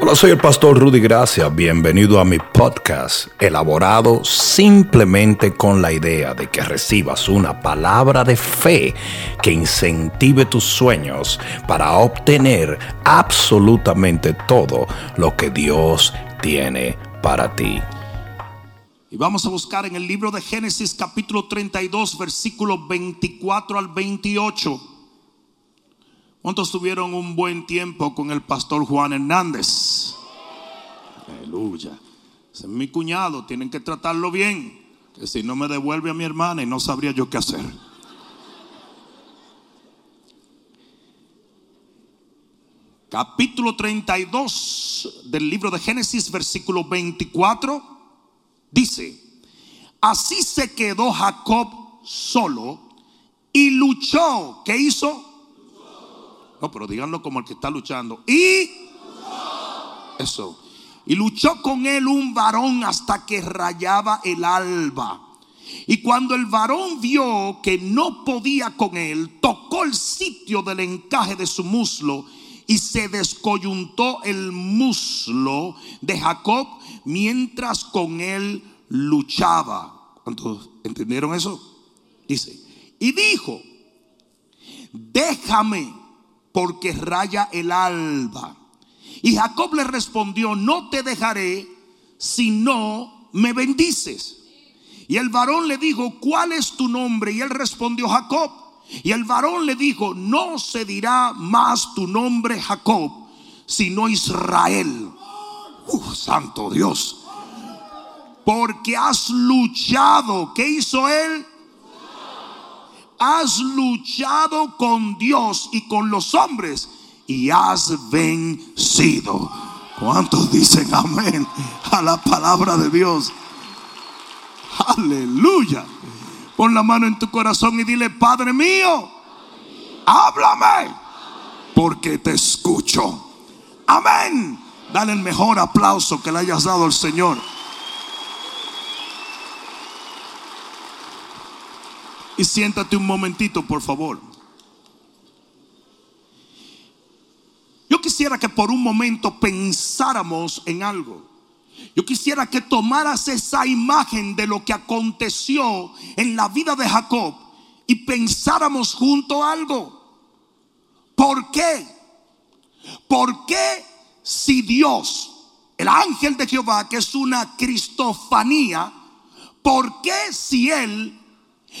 Hola, soy el pastor Rudy Gracia. Bienvenido a mi podcast, elaborado simplemente con la idea de que recibas una palabra de fe que incentive tus sueños para obtener absolutamente todo lo que Dios tiene para ti. Y vamos a buscar en el libro de Génesis capítulo 32, versículos 24 al 28. ¿Cuántos tuvieron un buen tiempo con el pastor Juan Hernández? Aleluya. Ese es mi cuñado, tienen que tratarlo bien. Que si no me devuelve a mi hermana y no sabría yo qué hacer. Capítulo 32 del libro de Génesis, versículo 24, dice, así se quedó Jacob solo y luchó. ¿Qué hizo? Pero díganlo como el que está luchando. Y eso. Y luchó con él un varón hasta que rayaba el alba. Y cuando el varón vio que no podía con él, tocó el sitio del encaje de su muslo y se descoyuntó el muslo de Jacob mientras con él luchaba. ¿Cuántos entendieron eso? Dice, y dijo, déjame porque raya el alba. Y Jacob le respondió, no te dejaré si no me bendices. Y el varón le dijo, ¿cuál es tu nombre? Y él respondió, Jacob. Y el varón le dijo, no se dirá más tu nombre Jacob, sino Israel. Uh, santo Dios. Porque has luchado. ¿Qué hizo él? Has luchado con Dios y con los hombres y has vencido. ¿Cuántos dicen amén a la palabra de Dios? Aleluya. Pon la mano en tu corazón y dile, Padre mío, háblame, porque te escucho. Amén. Dale el mejor aplauso que le hayas dado al Señor. Y siéntate un momentito, por favor. Yo quisiera que por un momento pensáramos en algo. Yo quisiera que tomaras esa imagen de lo que aconteció en la vida de Jacob y pensáramos junto algo. ¿Por qué? ¿Por qué si Dios, el ángel de Jehová, que es una cristofanía, ¿por qué si Él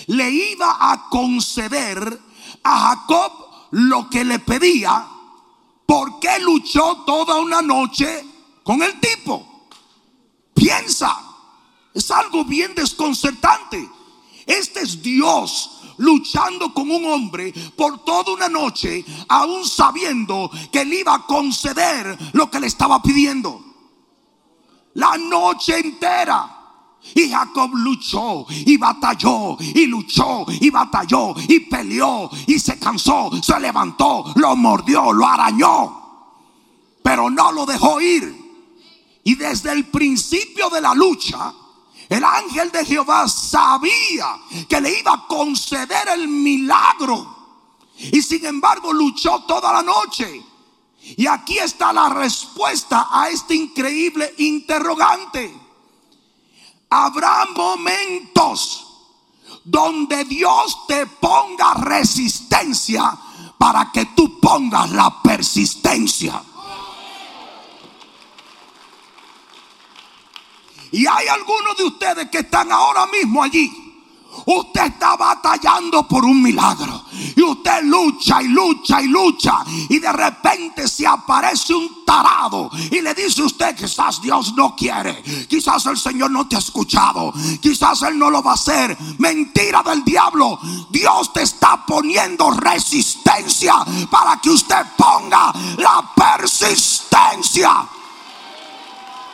le iba a conceder a Jacob lo que le pedía, porque luchó toda una noche con el tipo? Piensa, es algo bien desconcertante. Este es Dios luchando con un hombre por toda una noche, aún sabiendo que le iba a conceder lo que le estaba pidiendo. La noche entera. Y Jacob luchó y batalló y luchó y batalló y peleó y se cansó, se levantó, lo mordió, lo arañó, pero no lo dejó ir. Y desde el principio de la lucha, el ángel de Jehová sabía que le iba a conceder el milagro. Y sin embargo luchó toda la noche. Y aquí está la respuesta a este increíble interrogante habrá momentos donde Dios te ponga resistencia para que tú pongas la persistencia. Y hay algunos de ustedes que están ahora mismo allí Usted está batallando por un milagro. Y usted lucha y lucha y lucha. Y de repente se aparece un tarado. Y le dice usted, quizás Dios no quiere. Quizás el Señor no te ha escuchado. Quizás Él no lo va a hacer. Mentira del diablo. Dios te está poniendo resistencia para que usted ponga la persistencia.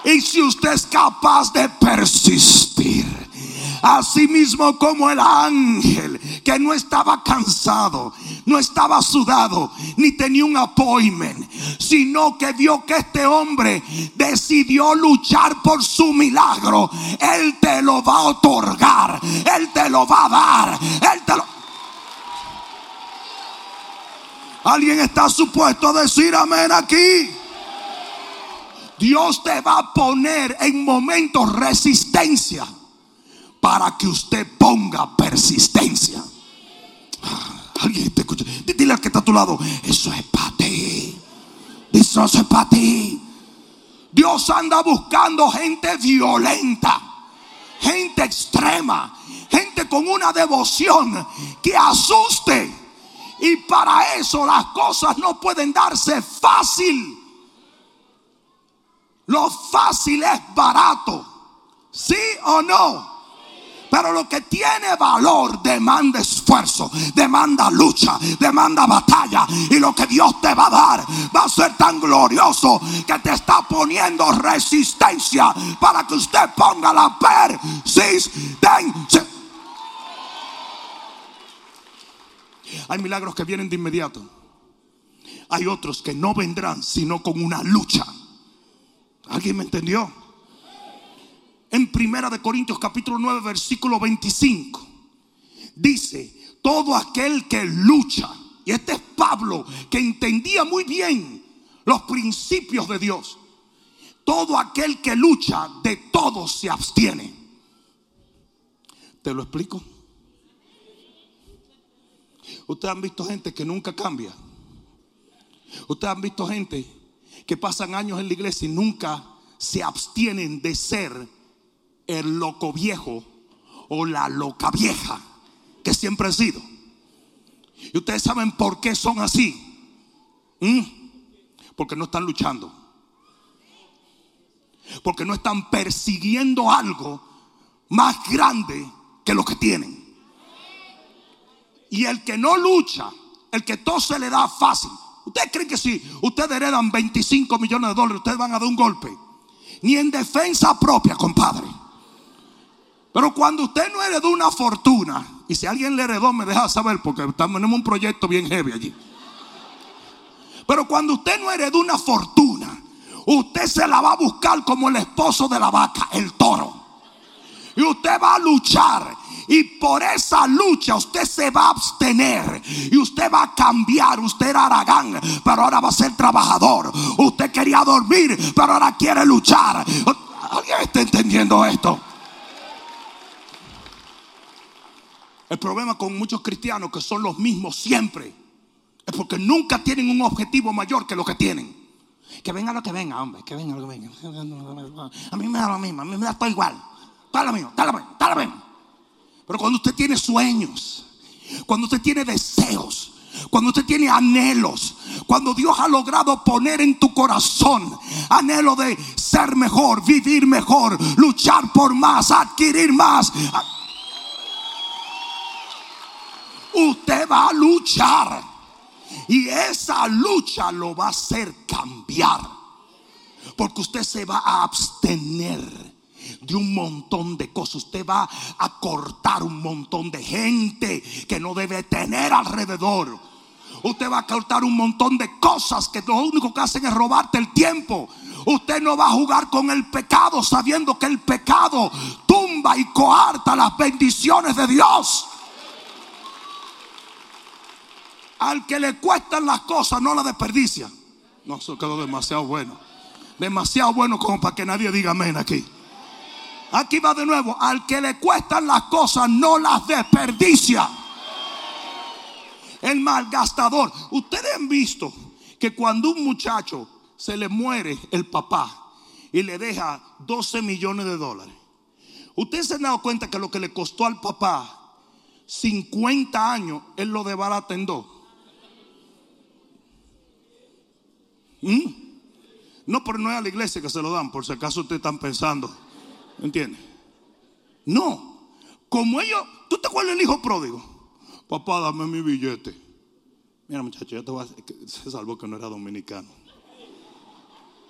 Y si usted es capaz de persistir Así mismo como el ángel que no estaba cansado, no estaba sudado, ni tenía un appointment, sino que vio que este hombre decidió luchar por su milagro. Él te lo va a otorgar, Él te lo va a dar, Él te lo... ¿Alguien está supuesto a decir amén aquí? Dios te va a poner en momentos resistencia para que usted ponga persistencia. Alguien te escucha. Dile al que está a tu lado, eso es para ti. Eso es para ti. Dios anda buscando gente violenta, gente extrema, gente con una devoción que asuste. Y para eso las cosas no pueden darse fácil. Lo fácil es barato. ¿Sí o no? Pero lo que tiene valor demanda esfuerzo, demanda lucha, demanda batalla. Y lo que Dios te va a dar va a ser tan glorioso que te está poniendo resistencia para que usted ponga la persistencia. Hay milagros que vienen de inmediato. Hay otros que no vendrán sino con una lucha. ¿Alguien me entendió? En Primera de Corintios capítulo 9 versículo 25 dice, todo aquel que lucha, y este es Pablo que entendía muy bien los principios de Dios. Todo aquel que lucha de todo se abstiene. ¿Te lo explico? Ustedes han visto gente que nunca cambia. Ustedes han visto gente que pasan años en la iglesia y nunca se abstienen de ser el loco viejo o la loca vieja que siempre han sido. Y ustedes saben por qué son así. ¿Mm? Porque no están luchando. Porque no están persiguiendo algo más grande que lo que tienen. Y el que no lucha, el que todo se le da fácil. ¿Ustedes creen que si ustedes heredan 25 millones de dólares, ustedes van a dar un golpe? Ni en defensa propia, compadre. Pero cuando usted no heredó una fortuna, y si alguien le heredó, me deja saber, porque tenemos un proyecto bien heavy allí. Pero cuando usted no heredó una fortuna, usted se la va a buscar como el esposo de la vaca, el toro. Y usted va a luchar y por esa lucha usted se va a abstener. Y usted va a cambiar. Usted era aragán, pero ahora va a ser trabajador. Usted quería dormir, pero ahora quiere luchar. ¿Alguien está entendiendo esto? El problema con muchos cristianos que son los mismos siempre es porque nunca tienen un objetivo mayor que lo que tienen. Que venga lo que venga, hombre, que venga lo que venga. A mí me da lo mismo, a mí me da todo igual. Está lo mismo, está. Pero cuando usted tiene sueños, cuando usted tiene deseos, cuando usted tiene anhelos, cuando Dios ha logrado poner en tu corazón anhelo de ser mejor, vivir mejor, luchar por más, adquirir más. Usted va a luchar y esa lucha lo va a hacer cambiar. Porque usted se va a abstener de un montón de cosas. Usted va a cortar un montón de gente que no debe tener alrededor. Usted va a cortar un montón de cosas que lo único que hacen es robarte el tiempo. Usted no va a jugar con el pecado sabiendo que el pecado tumba y coarta las bendiciones de Dios. Al que le cuestan las cosas no las desperdicia. No, eso quedó demasiado bueno. Demasiado bueno como para que nadie diga amén aquí. Aquí va de nuevo. Al que le cuestan las cosas no las desperdicia. El malgastador. Ustedes han visto que cuando un muchacho se le muere el papá y le deja 12 millones de dólares. Ustedes se han dado cuenta que lo que le costó al papá 50 años, él lo debarata en. ¿Mm? No, pero no es a la iglesia que se lo dan, por si acaso ustedes están pensando. ¿Entiendes? No. Como ellos, ¿tú te acuerdas del hijo pródigo? Papá, dame mi billete. Mira, muchacho, yo te voy a se salvó que no era dominicano.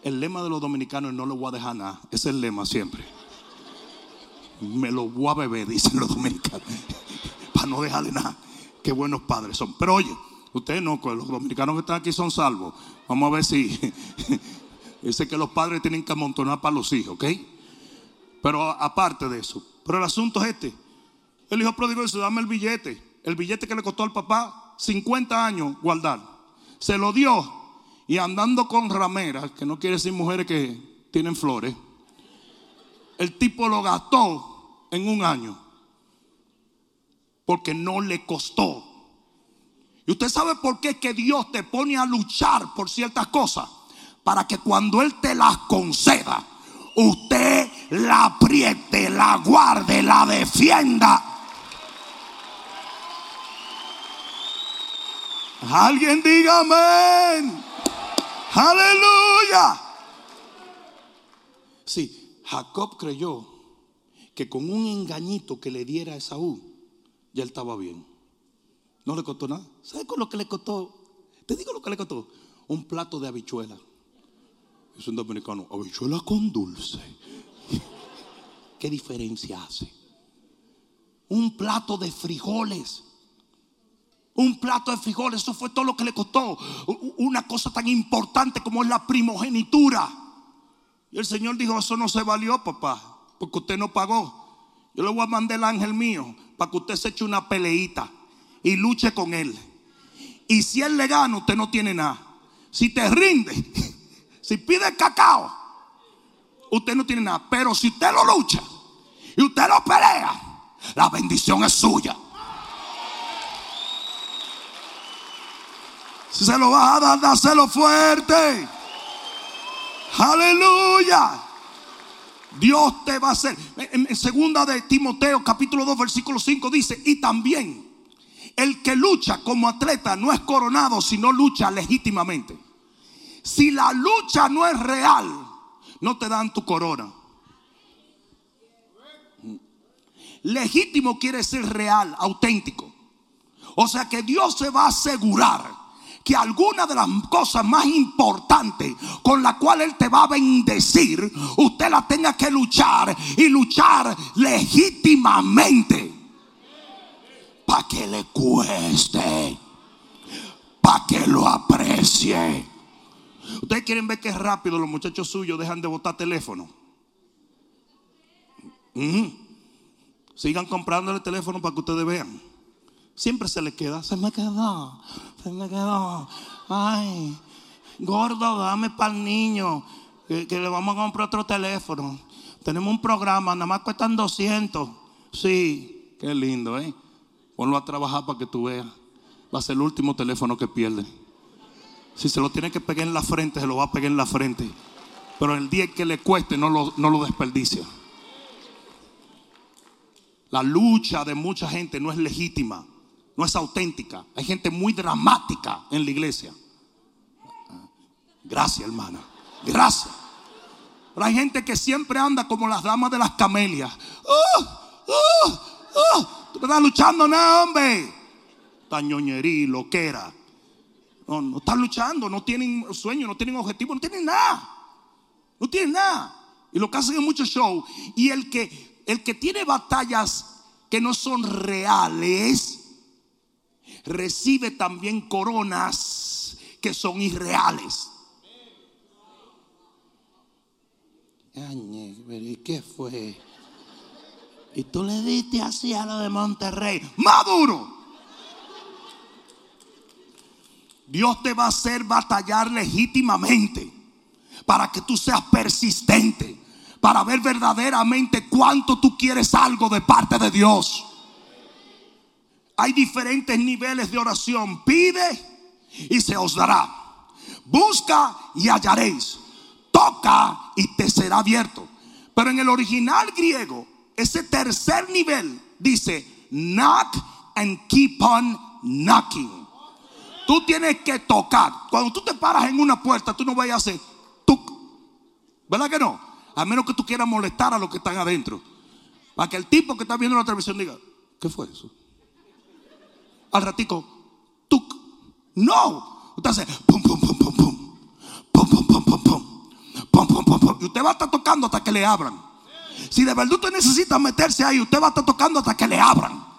El lema de los dominicanos es no lo voy a dejar nada. Es el lema siempre. Me lo voy a beber, dicen los dominicanos. Para no dejarle nada. Qué buenos padres son. Pero oye, ustedes no, los dominicanos que están aquí son salvos. Vamos a ver si. Dice que los padres tienen que amontonar para los hijos, ¿ok? Pero aparte de eso, pero el asunto es este. El hijo pródigo dice, dame el billete. El billete que le costó al papá 50 años guardar. Se lo dio. Y andando con rameras, que no quiere decir mujeres que tienen flores. El tipo lo gastó en un año. Porque no le costó. Y usted sabe por qué que Dios te pone a luchar por ciertas cosas. Para que cuando Él te las conceda, usted la apriete, la guarde, la defienda. Alguien diga amén. Aleluya. Sí, Jacob creyó que con un engañito que le diera a Esaú, ya él estaba bien. No le costó nada. ¿Sabe con lo que le costó? Te digo lo que le costó. Un plato de habichuela. Es un dominicano, habichuela con dulce. ¿Qué diferencia hace? Un plato de frijoles. Un plato de frijoles, eso fue todo lo que le costó. Una cosa tan importante como es la primogenitura. Y el Señor dijo, eso no se valió, papá, porque usted no pagó. Yo le voy a mandar el ángel mío para que usted se eche una peleita y luche con él. Y si él le gana, usted no tiene nada. Si te rinde, si pide cacao, usted no tiene nada. Pero si usted lo lucha y usted lo pelea, la bendición es suya. Si se lo vas a dar, dáselo fuerte. Aleluya. Dios te va a hacer. En segunda de Timoteo capítulo 2 versículo 5 dice, y también el que lucha como atleta no es coronado, sino lucha legítimamente. Si la lucha no es real, no te dan tu corona. Legítimo quiere decir real, auténtico. O sea que Dios se va a asegurar que alguna de las cosas más importantes con la cual Él te va a bendecir, usted la tenga que luchar y luchar legítimamente. Para que le cueste, para que lo aprecie. Ustedes quieren ver que rápido los muchachos suyos dejan de botar teléfono. Sigan comprándole teléfono para que ustedes vean. Siempre se le queda, se me quedó, se me quedó. Ay, gordo, dame para el niño, que, le vamos a comprar otro teléfono. Tenemos un programa, nada más cuestan 200. Sí, qué lindo, ¿eh? Ponlo a trabajar para que tú veas. Va a ser el último teléfono que pierde. Si se lo tiene que pegar en la frente, se lo va a pegar en la frente. Pero el día que le cueste, no lo, no lo desperdicia. La lucha de mucha gente no es legítima no es auténtica. Hay gente muy dramática en la iglesia. Gracias, hermana. Gracias. Pero hay gente que siempre anda como las damas de las camelias. ¡Oh! ¡Oh! ¡Oh! Tú estás luchando, no, hombre. Tañoñería, loquera. No, no están luchando, no tienen sueño, no tienen objetivo, no tienen nada. No tienen nada. Y lo que hacen es mucho show. Y el que, el que tiene batallas que no son reales, recibe también coronas que son irreales. ¿Y qué fue? Y tú le diste así a lo de Monterrey. Maduro. Dios te va a hacer batallar legítimamente para que tú seas persistente, para ver verdaderamente cuánto tú quieres algo de parte de Dios. Hay diferentes niveles de oración. Pide y se os dará. Busca y hallaréis. Toca y te será abierto. Pero en el original griego, ese tercer nivel dice, knock and keep on knocking. Tú tienes que tocar. Cuando tú te paras en una puerta, tú no vayas a hacer tuc. ¿Verdad que no? A menos que tú quieras molestar a los que están adentro. Para que el tipo que está viendo la televisión diga, ¿qué fue eso? al ratico, tuk. No. Usted hace pum, pum, pum, pum. Pum, pum, pum, pum, pum. Pum, pum, pum, pum. Y usted va a estar tocando hasta que le abran. Si de verdad usted necesita meterse ahí, usted va a estar tocando hasta que le abran.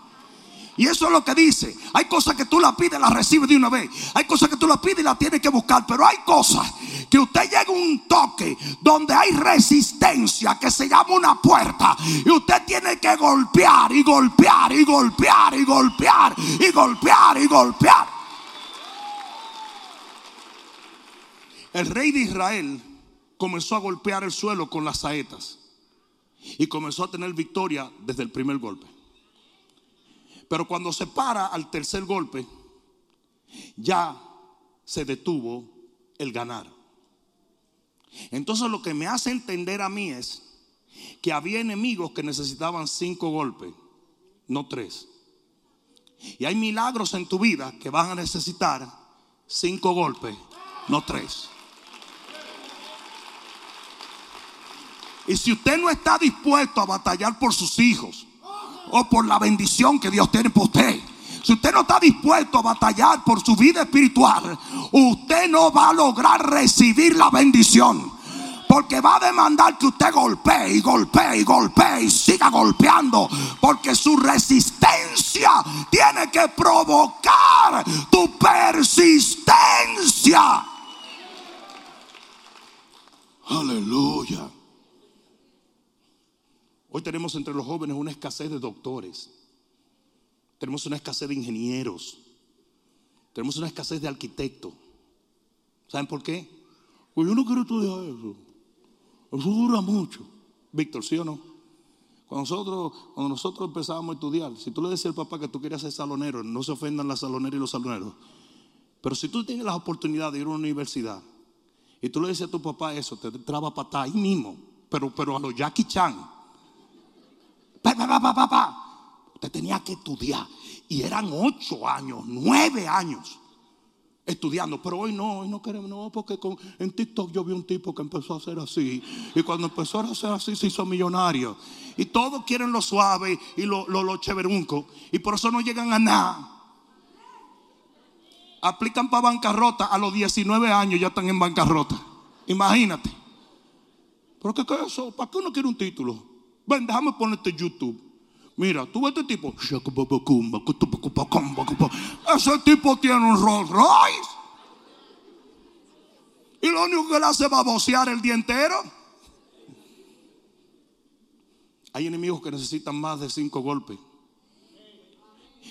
Y eso es lo que dice. Hay cosas que tú la pides, la recibes de una vez. Hay cosas que tú la pides y la tienes que buscar. Pero hay cosas que usted llega a un toque donde hay resistencia que se llama una puerta. Y usted tiene que golpear y golpear y golpear y golpear y golpear y golpear. El rey de Israel comenzó a golpear el suelo con las saetas y comenzó a tener victoria desde el primer golpe. Pero cuando se para al tercer golpe, ya se detuvo el ganar. Entonces lo que me hace entender a mí es que había enemigos que necesitaban cinco golpes, no tres. Y hay milagros en tu vida que van a necesitar cinco golpes, no tres. Y si usted no está dispuesto a batallar por sus hijos o por la bendición que Dios tiene por usted, si usted no está dispuesto a batallar por su vida espiritual, usted no va a lograr recibir la bendición. Porque va a demandar que usted golpee y golpee y golpee y siga golpeando. Porque su resistencia tiene que provocar tu persistencia. Aleluya. Hoy tenemos entre los jóvenes una escasez de doctores. Tenemos una escasez de ingenieros. Tenemos una escasez de arquitectos. ¿Saben por qué? Pues yo no quiero estudiar eso. Eso dura mucho. Víctor, ¿sí o no? Cuando nosotros, cuando nosotros empezábamos a estudiar, si tú le decías al papá que tú querías ser salonero, no se ofendan las saloneras y los saloneros. Pero si tú tienes la oportunidad de ir a una universidad y tú le decías a tu papá eso, te traba patada ahí mismo, pero, pero a los Jackie Chan. Pa, pa, pa. Usted tenía que estudiar. Y eran ocho años, nueve años estudiando. Pero hoy no, hoy no queremos, no, porque en TikTok yo vi un tipo que empezó a hacer así. Y cuando empezó a hacer así se hizo millonario. Y todos quieren lo suave y lo, lo, lo cheverunco. Y por eso no llegan a nada. Aplican para bancarrota. A los 19 años ya están en bancarrota. Imagínate. ¿Pero qué es eso? ¿Para qué uno quiere un título? Ven, déjame ponerte YouTube. Mira, tú ves este tipo. Ese tipo tiene un Rolls Royce. Y lo único que le hace es babosear el día entero. Hay enemigos que necesitan más de cinco golpes.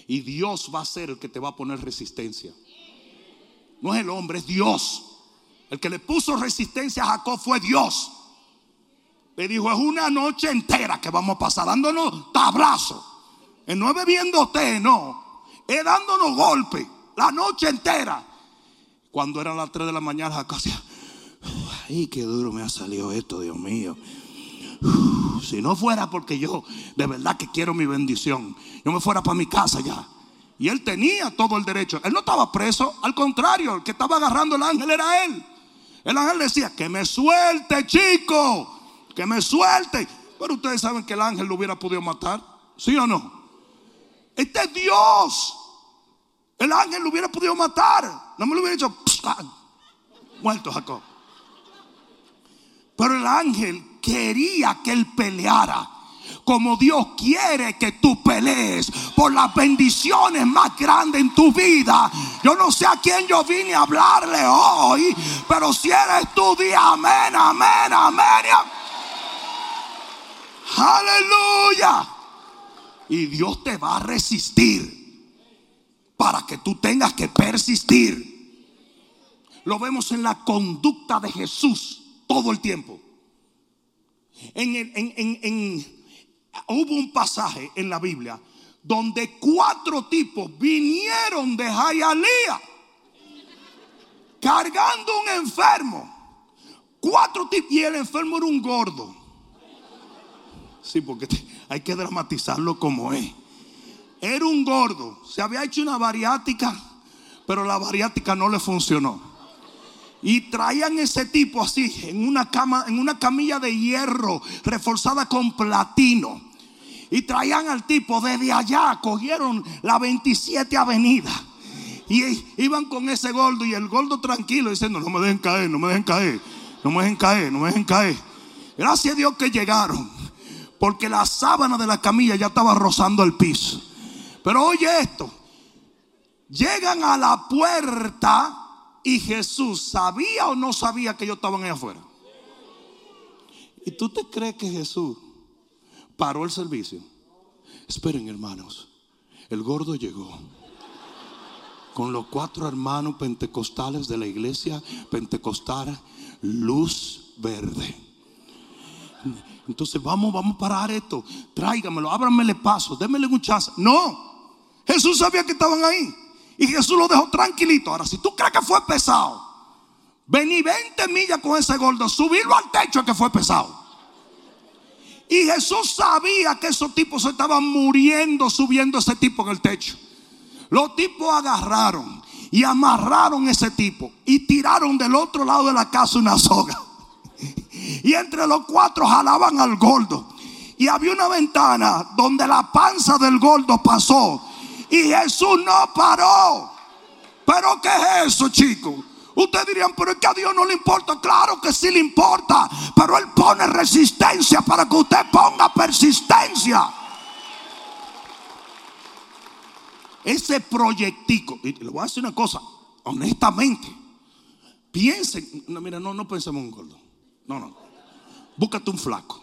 Y Dios va a ser el que te va a poner resistencia. No es el hombre, es Dios. El que le puso resistencia a Jacob fue Dios. Le dijo, es una noche entera que vamos a pasar dándonos tablazo. no es bebiendo té, no. Es dándonos golpes la noche entera. Cuando eran las 3 de la mañana, decía, ay, qué duro me ha salido esto, Dios mío. Si no fuera porque yo de verdad que quiero mi bendición, yo me fuera para mi casa ya. Y él tenía todo el derecho. Él no estaba preso, al contrario, el que estaba agarrando el ángel era él. El ángel decía, que me suelte, chico que me suelte. Pero ustedes saben que el ángel lo hubiera podido matar, ¿sí o no? Este es Dios. El ángel lo hubiera podido matar. No me lo hubiera dicho, muerto Jacob. Pero el ángel quería que él peleara como Dios quiere que tú pelees por las bendiciones más grandes en tu vida. Yo no sé a quién yo vine a hablarle hoy, pero si eres tú, di amén, amén, amén. amén. Aleluya. Y Dios te va a resistir para que tú tengas que persistir. Lo vemos en la conducta de Jesús todo el tiempo. En, hubo un pasaje en la Biblia donde cuatro tipos vinieron de Jayalía cargando un enfermo. Cuatro tipos, y el enfermo era un gordo. Sí, porque hay que dramatizarlo como es. Era un gordo, se había hecho una bariátrica, pero la bariátrica no le funcionó. Y traían ese tipo así, en una cama, en una camilla de hierro reforzada con platino. Y traían al tipo desde allá, cogieron la 27 avenida. Y iban con ese gordo y el gordo tranquilo diciendo, no me dejen caer, no me dejen caer, no me dejen caer, no me dejen caer. Gracias a Dios que llegaron porque la sábana de la camilla ya estaba rozando el piso. Pero oye esto, llegan a la puerta y Jesús sabía o no sabía que ellos estaban ahí afuera. ¿Y tú te crees que Jesús paró el servicio? Esperen hermanos, el gordo llegó con los cuatro hermanos pentecostales de la iglesia pentecostal, luz verde. Entonces vamos, vamos a parar esto. Tráigamelo, ábramele paso, démele un chance. No, Jesús sabía que estaban ahí. Y Jesús lo dejó tranquilito. Ahora, si tú crees que fue pesado, vení 20 millas con ese gordo, subirlo al techo que fue pesado. Y Jesús sabía que esos tipos se estaban muriendo subiendo ese tipo en el techo. Los tipos agarraron y amarraron ese tipo y tiraron del otro lado de la casa una soga. Y entre los cuatro jalaban al gordo. Y había una ventana donde la panza del gordo pasó. Y Jesús no paró. Pero ¿qué es eso, chicos? Ustedes dirían, pero es que a Dios no le importa. Claro que sí le importa. Pero Él pone resistencia para que usted ponga persistencia. Ese proyectico, y le voy a decir una cosa, honestamente, piensen, no, mira, no, no pensemos en un gordo. No, no. Búscate un flaco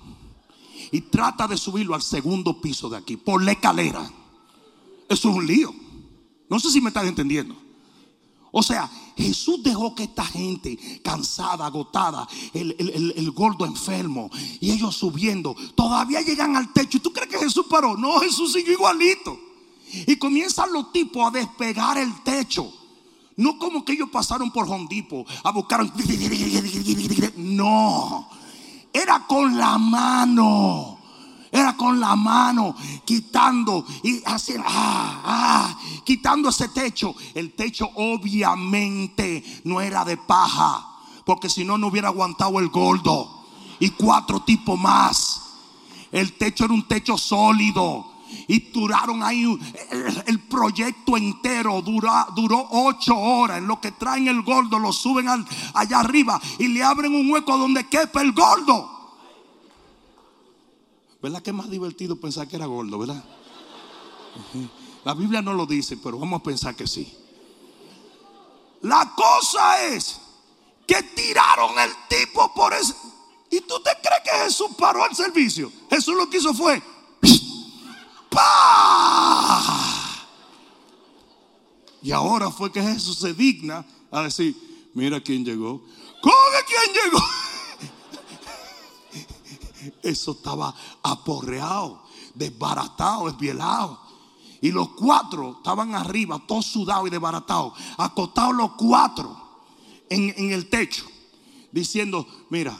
y trata de subirlo al segundo piso de aquí, por la escalera. Eso es un lío. No sé si me están entendiendo. O sea, Jesús dejó que esta gente cansada, agotada, el, el, gordo enfermo y ellos subiendo, todavía llegan al techo. ¿Y tú crees que Jesús paró? No, Jesús siguió igualito. Y comienzan los tipos a despegar el techo. No como que ellos pasaron por Hondipo a buscar. No, era con la mano. Era con la mano quitando y haciendo, ah, ah, quitando ese techo. El techo obviamente no era de paja, porque si no, no hubiera aguantado el gordo y cuatro tipos más. El techo era un techo sólido. Y duraron ahí el, proyecto entero. Duró, ocho horas. En lo que traen el gordo, lo suben allá arriba y le abren un hueco donde quepa el gordo. ¿Verdad que es más divertido pensar que era gordo, verdad? La Biblia no lo dice, pero vamos a pensar que sí. La cosa es que tiraron el tipo por ese. ¿Y tú te crees que Jesús paró el servicio? Jesús lo que hizo fue. Y ahora fue que Jesús se digna a decir: Mira quién llegó. ¿Cómo quién llegó? Eso estaba aporreado, desbaratado, esbielado. Y los cuatro estaban arriba, todos sudados y desbaratados, acostados los cuatro en, el techo, diciendo, mira,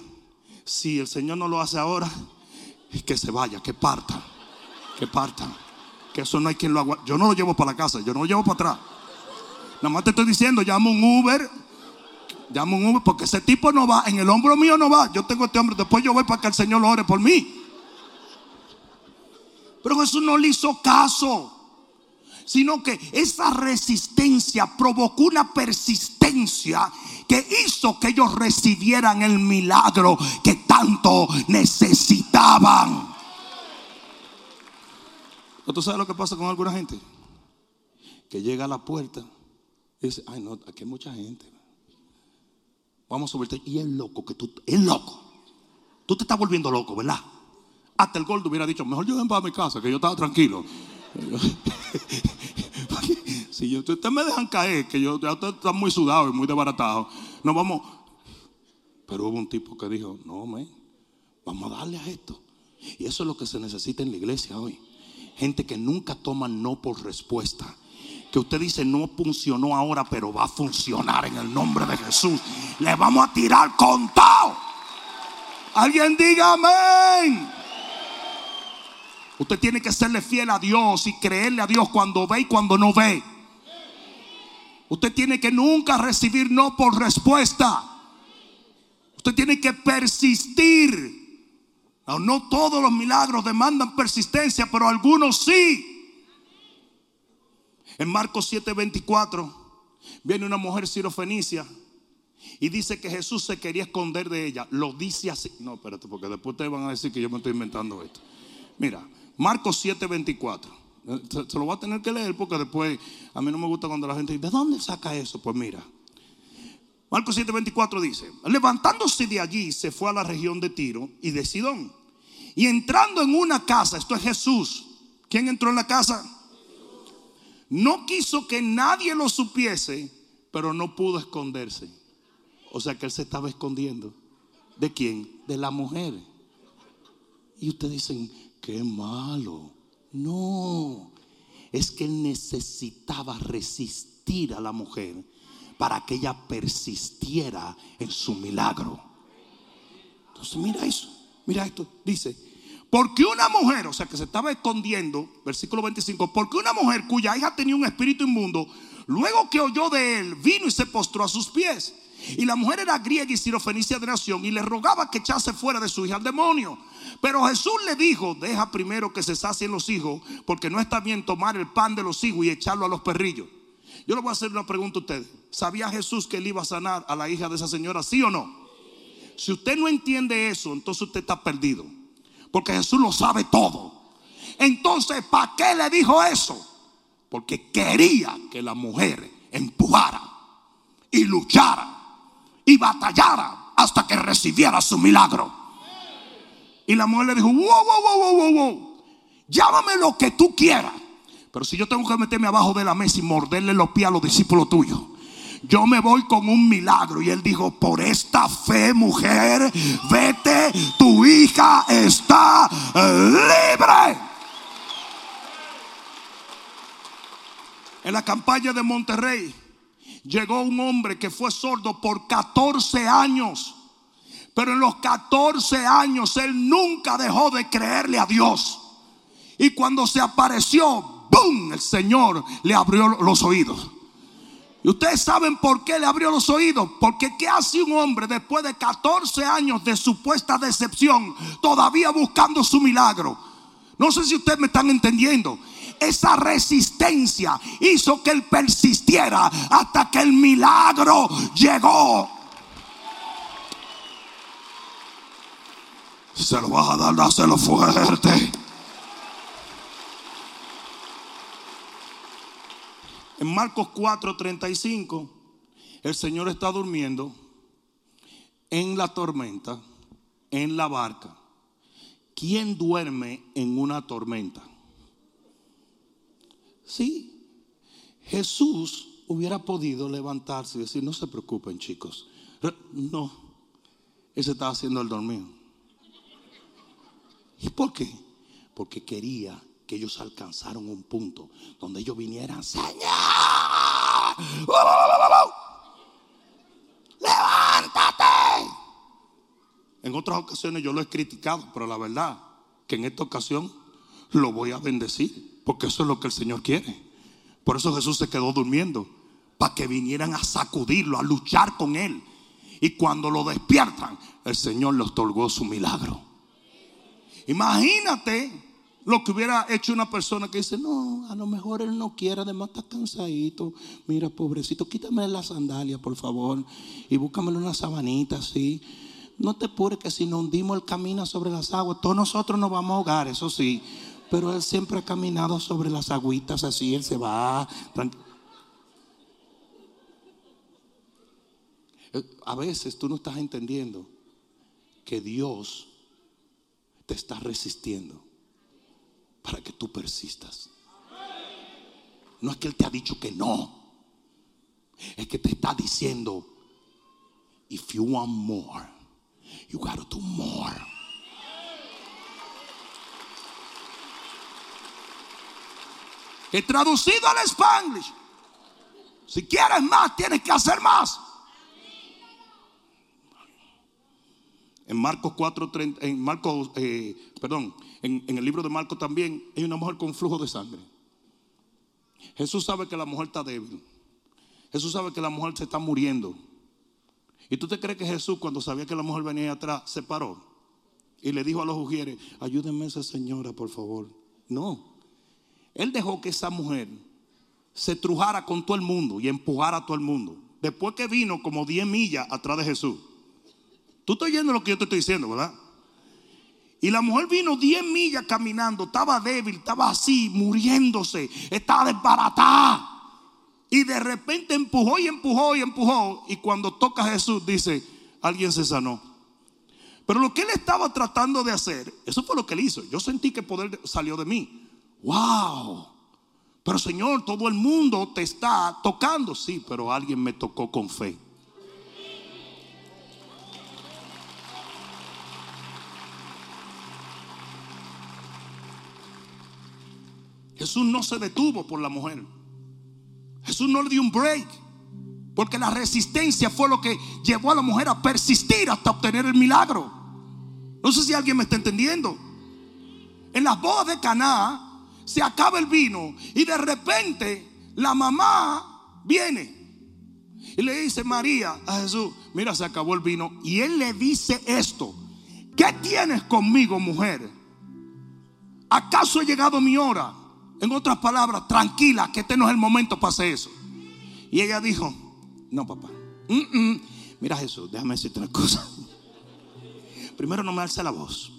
si el Señor no lo hace ahora, que se vaya, que parta, que parta, que eso no hay quien lo haga. Yo no lo llevo para la casa, yo no lo llevo para atrás. Nada más te estoy diciendo, llamo un Uber Llamo un Uber porque ese tipo no va, en el hombro mío no va. Yo tengo este hombre, después yo voy para que el Señor lo ore por mí. Pero Jesús no le hizo caso, sino que esa resistencia provocó una persistencia que hizo que ellos recibieran el milagro que tanto necesitaban. ¿Tú sabes lo que pasa con alguna gente? Que llega a la puerta dice, ay no, aquí hay mucha gente. Vamos a subirte. Y es loco que tú, es loco. Tú te estás volviendo loco, ¿verdad? Hasta el gordo hubiera dicho, mejor yo para mi casa, que yo estaba tranquilo. si ustedes me dejan caer, que yo ya está muy sudado y muy desbaratado, no vamos. Pero hubo un tipo que dijo, no, me vamos a darle a esto. Y eso es lo que se necesita en la iglesia hoy. Gente que nunca toma no por respuesta usted dice no funcionó ahora, pero va a funcionar en el nombre de Jesús. Le vamos a tirar con todo. Alguien diga amén. Usted tiene que serle fiel a Dios y creerle a Dios cuando ve y cuando no ve. Usted tiene que nunca recibir no por respuesta. Usted tiene que persistir. No todos los milagros demandan persistencia, pero algunos sí. En Marcos 7:24 viene una mujer sirofenicia y dice que Jesús se quería esconder de ella. Lo dice así. No, espérate, porque después te van a decir que yo me estoy inventando esto. Mira, Marcos 7:24. Se lo voy a tener que leer porque después a mí no me gusta cuando la gente dice, ¿de dónde saca eso? Pues mira. Marcos 7:24 dice, levantándose de allí se fue a la región de Tiro y de Sidón. Y entrando en una casa, esto es Jesús. ¿Quién entró en la casa? No quiso que nadie lo supiese, pero no pudo esconderse. O sea que él se estaba escondiendo. ¿De quién? De la mujer. Y ustedes dicen, qué malo. No, es que él necesitaba resistir a la mujer para que ella persistiera en su milagro. Entonces mira eso, mira esto, dice, porque una mujer, o sea que se estaba escondiendo, versículo 25, porque una mujer cuya hija tenía un espíritu inmundo, luego que oyó de él, vino y se postró a sus pies. Y la mujer era griega y sirofenicia de nación y le rogaba que echase fuera de su hija al demonio. Pero Jesús le dijo, deja primero que se sacien los hijos, porque no está bien tomar el pan de los hijos y echarlo a los perrillos. Yo le voy a hacer una pregunta a usted. ¿Sabía Jesús que él iba a sanar a la hija de esa señora, sí o no? Si usted no entiende eso, entonces usted está perdido. Porque Jesús lo sabe todo. Entonces, ¿para qué le dijo eso? Porque quería que la mujer empujara y luchara y batallara hasta que recibiera su milagro. Y la mujer le dijo, wow, wow, wow, wow, wow, wow. Llámame lo que tú quieras. Pero si yo tengo que meterme abajo de la mesa y morderle los pies a los discípulos tuyos, yo me voy con un milagro. Y él dijo, por esta fe, mujer, vete, tu hija está libre. En la campaña de Monterrey llegó un hombre que fue sordo por 14 años. Pero en los 14 años él nunca dejó de creerle a Dios. Y cuando se apareció, ¡boom! El Señor le abrió los oídos. Y ustedes saben por qué le abrió los oídos. Porque ¿qué hace un hombre después de 14 años de supuesta decepción todavía buscando su milagro? No sé si ustedes me están entendiendo. Esa resistencia hizo que él persistiera hasta que el milagro llegó. Se lo vas a dar, dáselo fuerte. En Marcos 4:35, el Señor está durmiendo en la tormenta, en la barca. ¿Quién duerme en una tormenta? Sí, Jesús hubiera podido levantarse y decir, no se preocupen chicos. No, él se estaba haciendo el dormir. ¿Y por qué? Porque quería que ellos alcanzaron un punto donde ellos vinieran, Señor, levántate. En otras ocasiones yo lo he criticado, pero la verdad que en esta ocasión lo voy a bendecir, porque eso es lo que el Señor quiere. Por eso Jesús se quedó durmiendo, para que vinieran a sacudirlo, a luchar con él. Y cuando lo despiertan, el Señor le otorgó su milagro. Imagínate lo que hubiera hecho una persona que dice, no, a lo mejor él no quiere, además está cansadito. Mira, pobrecito, quítame la sandalia, por favor, y búscamele una sabanita así. No te apures que si nos hundimos, él camina sobre las aguas. Todos nosotros nos vamos a ahogar, eso sí. Pero él siempre ha caminado sobre las agüitas así, él se va. A veces tú no estás entendiendo que Dios te está resistiendo para que tú persistas. No es que Él te ha dicho que no. Es que te está diciendo, if you want more, you gotta do more. Que traducido al Spanglish, si quieres más, tienes que hacer más. En Marcos 4, en Marcos, eh, perdón, en, en el libro de Marcos también hay una mujer con flujo de sangre. Jesús sabe que la mujer está débil. Jesús sabe que la mujer se está muriendo. ¿Y tú te crees que Jesús cuando sabía que la mujer venía atrás se paró? Y le dijo a los ujieres, ayúdenme a esa señora, por favor. No. Él dejó que esa mujer se trujara con todo el mundo y empujara a todo el mundo. Después que vino como 10 millas atrás de Jesús. Tú estás oyendo lo que yo te estoy diciendo, ¿verdad? Y la mujer vino 10 millas caminando, estaba débil, estaba así, muriéndose, estaba desbaratada. Y de repente empujó y empujó y empujó. Y cuando toca a Jesús dice, alguien se sanó. Pero lo que él estaba tratando de hacer, eso fue lo que él hizo. Yo sentí que el poder salió de mí. ¡Wow! Pero Señor, todo el mundo te está tocando. Sí, pero alguien me tocó con fe. Jesús no se detuvo por la mujer. Jesús no le dio un break. Porque la resistencia fue lo que llevó a la mujer a persistir hasta obtener el milagro. No sé si alguien me está entendiendo. En las bodas de Caná se acaba el vino y de repente la mamá viene y le dice María a Jesús, mira, se acabó el vino. Y él le dice esto, ¿qué tienes conmigo, mujer? ¿Acaso ha llegado mi hora? En otras palabras, tranquila, que este no es el momento para hacer eso. Y ella dijo, no, papá. Mira Jesús, déjame decirte una cosa. Primero, no me alce la voz.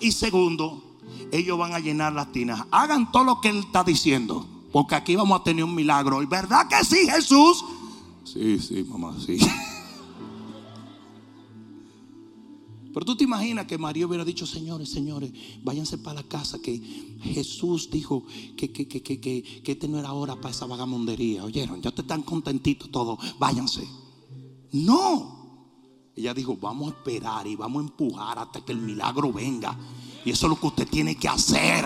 Y segundo, ellos van a llenar las tinas. Hagan todo lo que él está diciendo. Porque aquí vamos a tener un milagro. ¿Y verdad que sí, Jesús? Sí, sí, mamá, sí. Pero tú te imaginas que María hubiera dicho, señores, señores, váyanse para la casa, que Jesús dijo que, que, que, que, este no era hora para esa vagamondería. Oyeron, ya te están contentitos todos, váyanse. No. Ella dijo, vamos a esperar y vamos a empujar hasta que el milagro venga. Y eso es lo que usted tiene que hacer.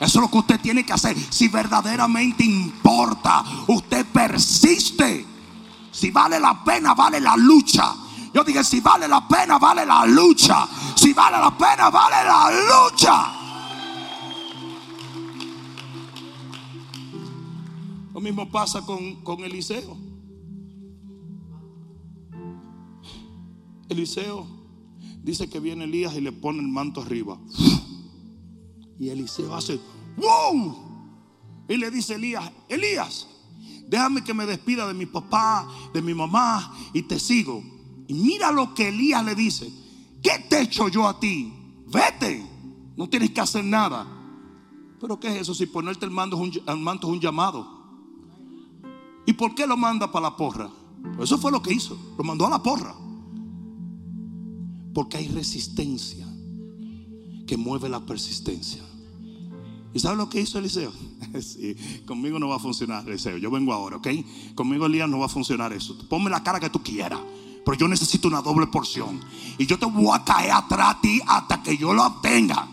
Eso es lo que usted tiene que hacer. Si verdaderamente importa, usted persiste. Si vale la pena, vale la lucha. Yo dije, si vale la pena, vale la lucha. Si vale la pena, vale la lucha. Lo mismo pasa con, con Eliseo. Eliseo dice que viene Elías y le pone el manto arriba. Y Eliseo hace, ¡wow! Y le dice Elías, Elías, déjame que me despida de mi papá, de mi mamá y te sigo. Y mira lo que Elías le dice. ¿Qué te echo yo a ti? Vete. No tienes que hacer nada. Pero ¿qué es eso? Si ponerte el, mando un, manto es un llamado. ¿Y por qué lo manda para la porra? eso fue lo que hizo. Lo mandó a la porra. Porque hay resistencia que mueve la persistencia. ¿Y sabe lo que hizo Eliseo? Sí, conmigo no va a funcionar, Eliseo. Yo vengo ahora, ¿ok? Conmigo, Elías, no va a funcionar eso. Ponme la cara que tú quieras. Pero yo necesito una doble porción. Y yo te voy a caer atrás a ti hasta que yo lo obtenga.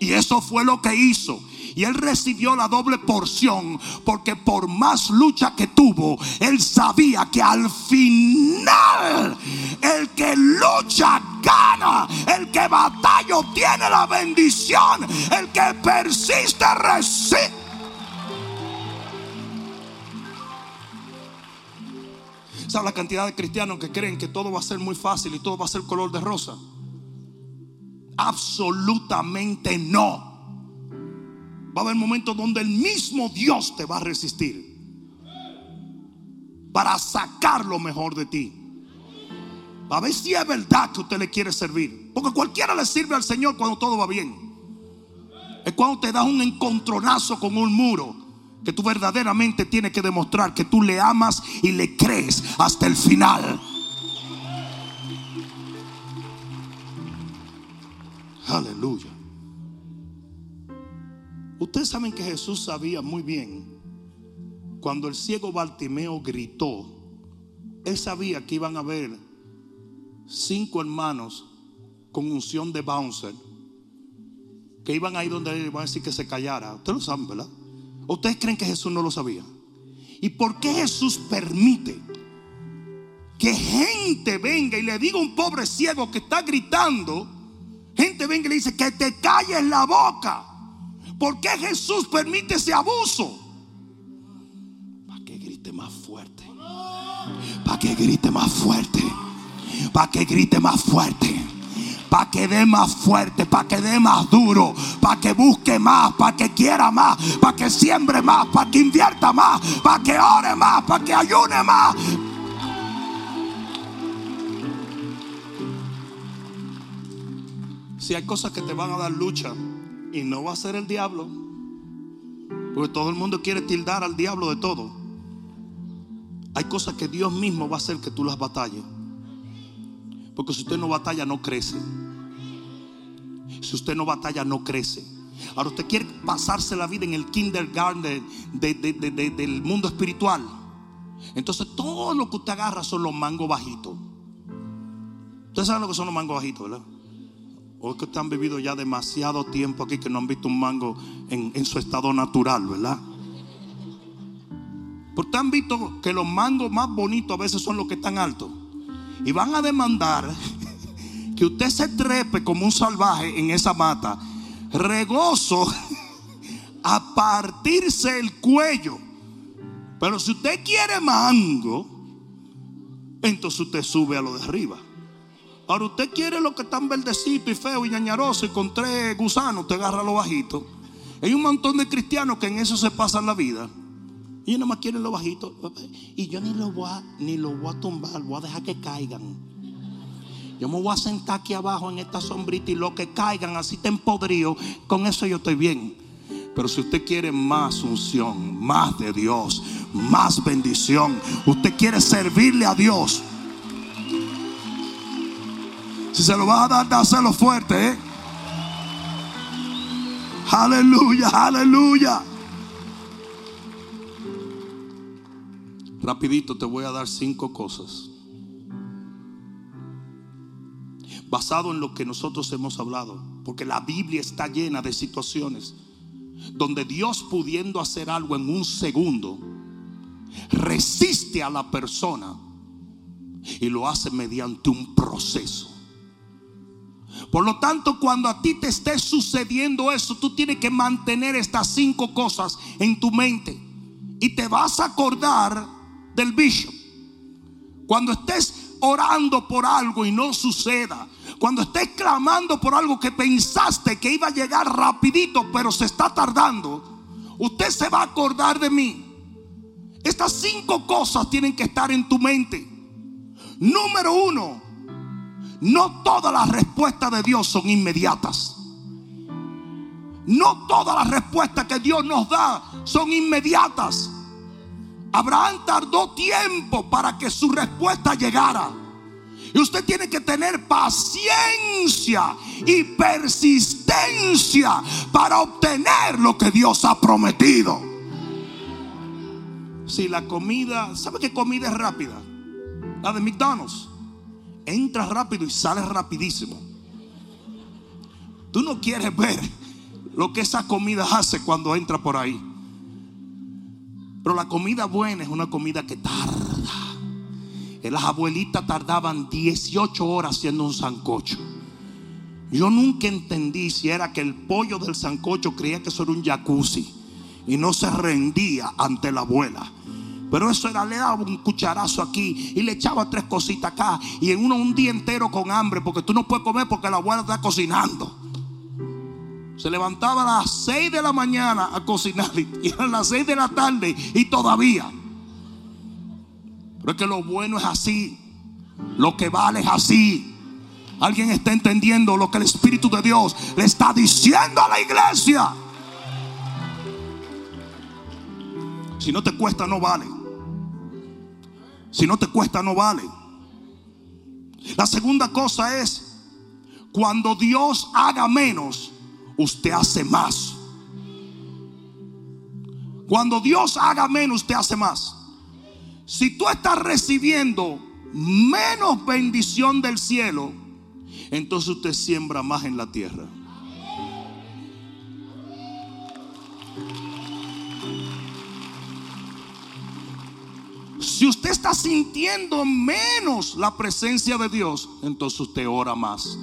Y eso fue lo que hizo. Y él recibió la doble porción porque por más lucha que tuvo, él sabía que al final el que lucha gana, el que batalla obtiene la bendición, el que persiste recibe. ¿Sabes la cantidad de cristianos que creen que todo va a ser muy fácil y todo va a ser color de rosa? Absolutamente no va a haber momentos donde el mismo Dios te va a resistir para sacar lo mejor de ti. A ver si es verdad que usted le quiere servir. Porque cualquiera le sirve al Señor cuando todo va bien. Es cuando te das un encontronazo con un muro que tú verdaderamente tienes que demostrar que tú le amas y le crees hasta el final. Aleluya. Ustedes saben que Jesús sabía muy bien, cuando el ciego Bartimeo gritó, él sabía que iban a haber cinco hermanos con unción de bouncer, que iban ahí donde él iba a decir que se callara. Ustedes lo saben, ¿verdad? ¿Ustedes creen que Jesús no lo sabía? ¿Y por qué Jesús permite que gente venga y le diga a un pobre ciego que está gritando, gente venga y le dice que te calles la boca? ¿Por qué Jesús permite ese abuso? Para que grite más fuerte. Para que grite más fuerte. Para que grite más fuerte. Para que dé más fuerte, para que dé más duro, para que busque más, para que quiera más, para que siembre más, para que invierta más, para que ore más, para que ayune más, si hay cosas que te van a dar lucha, y no va a ser el diablo. Porque todo el mundo quiere tildar al diablo de todo. Hay cosas que Dios mismo va a hacer que tú las batalles. Porque si usted no batalla, no crece. Si usted no batalla, no crece. Ahora usted quiere pasarse la vida en el kindergarten del mundo espiritual. Entonces todo lo que usted agarra son los mangos bajitos. Ustedes saben lo que son los mangos bajitos, ¿verdad? O es que ustedes han vivido ya demasiado tiempo aquí que no han visto un mango en, en su estado natural, ¿verdad? Porque han visto que los mangos más bonitos a veces son los que están altos. Y van a demandar que usted se trepe como un salvaje en esa mata. Regozo a partirse el cuello. Pero si usted quiere mango, entonces usted sube a lo de arriba. Ahora usted quiere lo que tan verdecito y feo y ñañaroso y con tres gusanos, usted agarra lo bajito. Hay un montón de cristianos que en eso se pasan la vida. Y ellos nada más quieren lo bajito. Y yo ni lo voy a, ni lo voy a tumbar, voy a dejar que caigan. Yo me voy a sentar aquí abajo en esta sombrita y lo que caigan así te empodrío. Con eso yo estoy bien. Pero si usted quiere más unción, más de Dios, más bendición, usted quiere servirle a Dios. Si se lo va a dar, dáselo fuerte. ¿eh? Aleluya, aleluya. Rapidito te voy a dar cinco cosas. Basado en lo que nosotros hemos hablado. Porque la Biblia está llena de situaciones donde Dios pudiendo hacer algo en un segundo, resiste a la persona y lo hace mediante un proceso. Por lo tanto, cuando a ti te esté sucediendo eso, tú tienes que mantener estas cinco cosas en tu mente. Y te vas a acordar del bishop. Cuando estés orando por algo y no suceda. Cuando estés clamando por algo que pensaste que iba a llegar rapidito, pero se está tardando. Usted se va a acordar de mí. Estas cinco cosas tienen que estar en tu mente. Número uno, no todas las respuestas de Dios son inmediatas. No todas las respuestas que Dios nos da son inmediatas. Abraham tardó tiempo para que su respuesta llegara. Y usted tiene que tener paciencia y persistencia para obtener lo que Dios ha prometido. Si la comida, ¿sabe qué comida es rápida? La de McDonald's. Entra rápido y sale rapidísimo. Tú no quieres ver lo que esa comida hace cuando entra por ahí. Pero la comida buena es una comida que tarda. Las abuelitas tardaban 18 horas haciendo un sancocho. Yo nunca entendí si era que el pollo del sancocho creía que eso era un jacuzzi y no se rendía ante la abuela. Pero eso era, le daba un cucharazo aquí y le echaba tres cositas acá. Y en uno un día entero con hambre, porque tú no puedes comer porque la abuela está cocinando. Se levantaba a las 6 de la mañana a cocinar y a las 6 de la tarde y todavía. Pero es que lo bueno es así. Lo que vale es así. Alguien está entendiendo lo que el Espíritu de Dios le está diciendo a la iglesia. Si no te cuesta, no vale. Si no te cuesta, no vale. La segunda cosa es, cuando Dios haga menos, usted hace más. Cuando Dios haga menos, usted hace más. Si tú estás recibiendo menos bendición del cielo, entonces usted siembra más en la tierra. Si usted está sintiendo menos la presencia de Dios, entonces usted ora más.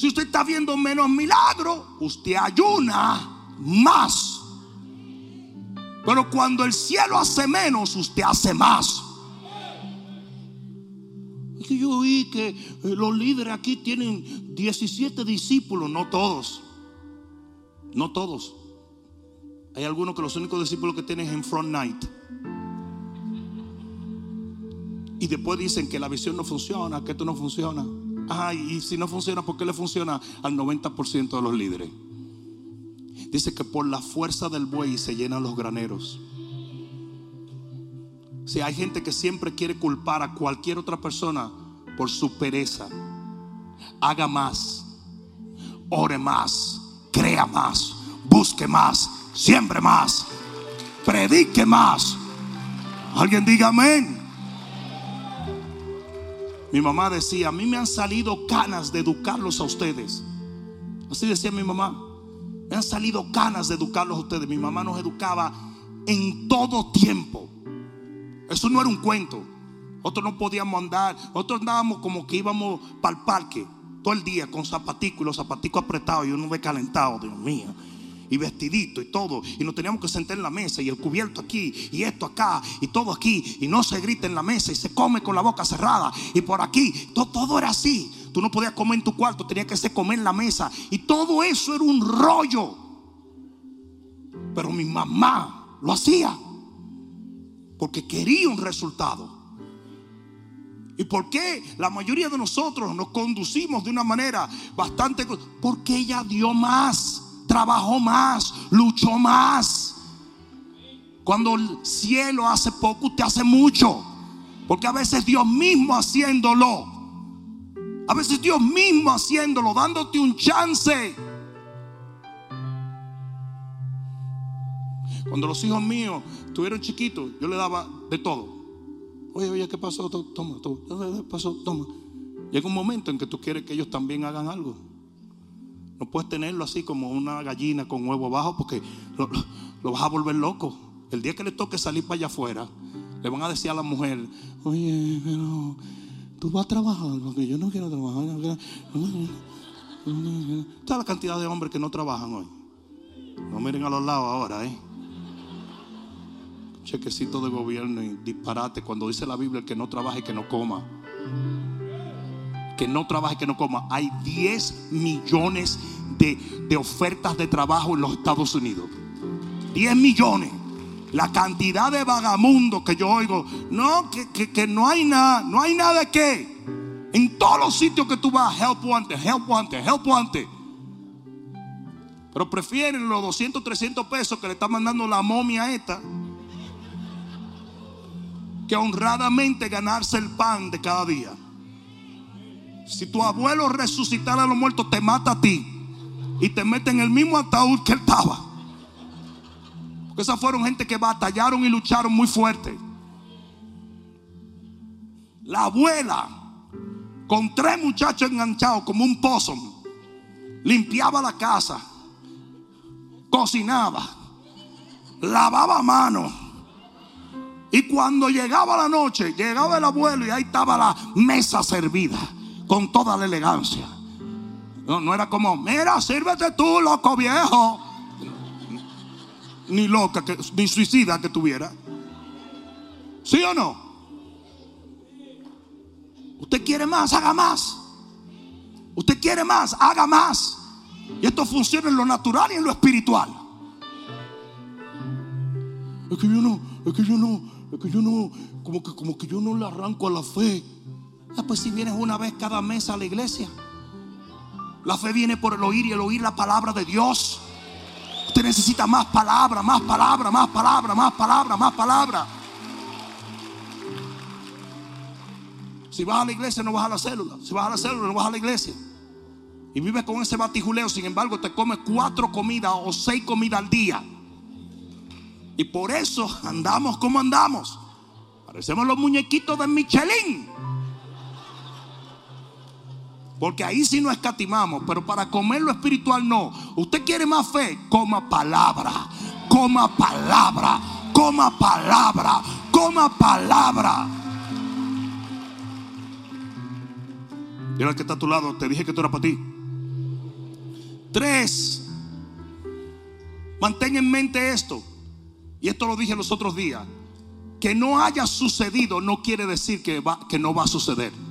Si usted está viendo menos milagros, usted ayuna más. Pero cuando el cielo hace menos, usted hace más. Es que yo oí que eh, los líderes aquí tienen 17 discípulos, no todos. No todos. Hay algunos que los únicos discípulos que tienen es en front night. Y después dicen que la visión no funciona, que esto no funciona. Ay, y si no funciona, ¿por qué le funciona al 90% de los líderes? Dice que por la fuerza del buey se llenan los graneros. Si hay gente que siempre quiere culpar a cualquier otra persona por su pereza, haga más, ore más, crea más, busque más, siembre más, predique más. Alguien diga amén. Mi mamá decía, a mí me han salido canas de educarlos a ustedes. Así decía mi mamá. Me han salido ganas de educarlos a ustedes. Mi mamá nos educaba en todo tiempo. Eso no era un cuento. Nosotros no podíamos andar. Nosotros andábamos como que íbamos para el parque todo el día con zapaticos y los zapaticos apretados y uno calentado, Dios mío. Y vestidito y todo. Y nos teníamos que sentar en la mesa y el cubierto aquí y esto acá y todo aquí. Y no se grita en la mesa y se come con la boca cerrada. Y por aquí, todo, todo era así. Tú no podías comer en tu cuarto, tenía que ser comer en la mesa. Y todo eso era un rollo. Pero mi mamá lo hacía. Porque quería un resultado. ¿Y por qué la mayoría de nosotros nos conducimos de una manera bastante... Porque ella dio más, trabajó más, luchó más. Cuando el cielo hace poco, usted hace mucho. Porque a veces Dios mismo haciéndolo a veces Dios mismo haciéndolo, dándote un chance. Cuando los hijos míos estuvieron chiquitos, yo le daba de todo. Oye, oye, ¿qué pasó? Toma, toma. ¿Qué pasó? Toma. Llega un momento en que tú quieres que ellos también hagan algo. No puedes tenerlo así como una gallina con huevo bajo porque lo, lo vas a volver loco. El día que le toque salir para allá afuera, le van a decir a la mujer, oye, pero Tú vas a trabajar, porque yo no quiero trabajar. Está la cantidad de hombres que no trabajan hoy. No miren a los lados ahora, ¿eh? Chequecito de gobierno y disparate cuando dice la Biblia que no trabaje y que no coma. Que no trabaje que no coma. Hay 10 millones de, de ofertas de trabajo en los Estados Unidos. 10 millones. La cantidad de vagamundos que yo oigo, no, que, no hay nada, no hay nada de qué. En todos los sitios que tú vas, help wanted, help wanted, help wanted. Pero prefieren los 200, 300 pesos que le está mandando la momia esta que honradamente ganarse el pan de cada día. Si tu abuelo resucitara a los muertos, te mata a ti y te mete en el mismo ataúd que él estaba. Esas fueron gente que batallaron y lucharon muy fuerte. La abuela, con tres muchachos enganchados como un pozo, limpiaba la casa, cocinaba, lavaba manos. Y cuando llegaba la noche, llegaba el abuelo y ahí estaba la mesa servida con toda la elegancia. No, era como, mira, sírvete tú, loco viejo ni loca, que, ni suicida que tuviera. ¿Sí o no? Usted quiere más, haga más. Usted quiere más, haga más. Y esto funciona en lo natural y en lo espiritual. Es que yo no, es que yo no, es que yo no, como que, como que yo no le arranco a la fe. Ah, pues si vienes una vez cada mes a la iglesia. La fe viene por el oír y el oír la palabra de Dios. Usted necesita más palabra, más palabra, más palabra, más palabra, más palabra. Si vas a la iglesia no vas a la célula. Si vas a la célula no vas a la iglesia. Y vives con ese batijuleo. Sin embargo, te comes cuatro comidas o seis comidas al día. Y por eso andamos como andamos. Parecemos los muñequitos de Michelin. Porque ahí sí no escatimamos, pero para comer lo espiritual no. Usted quiere más fe, coma palabra, coma palabra, coma palabra, coma palabra. Mira el que está a tu lado, te dije que esto era para ti. Tres, mantén en mente esto, y esto lo dije los otros días, que no haya sucedido no quiere decir que, no va a suceder.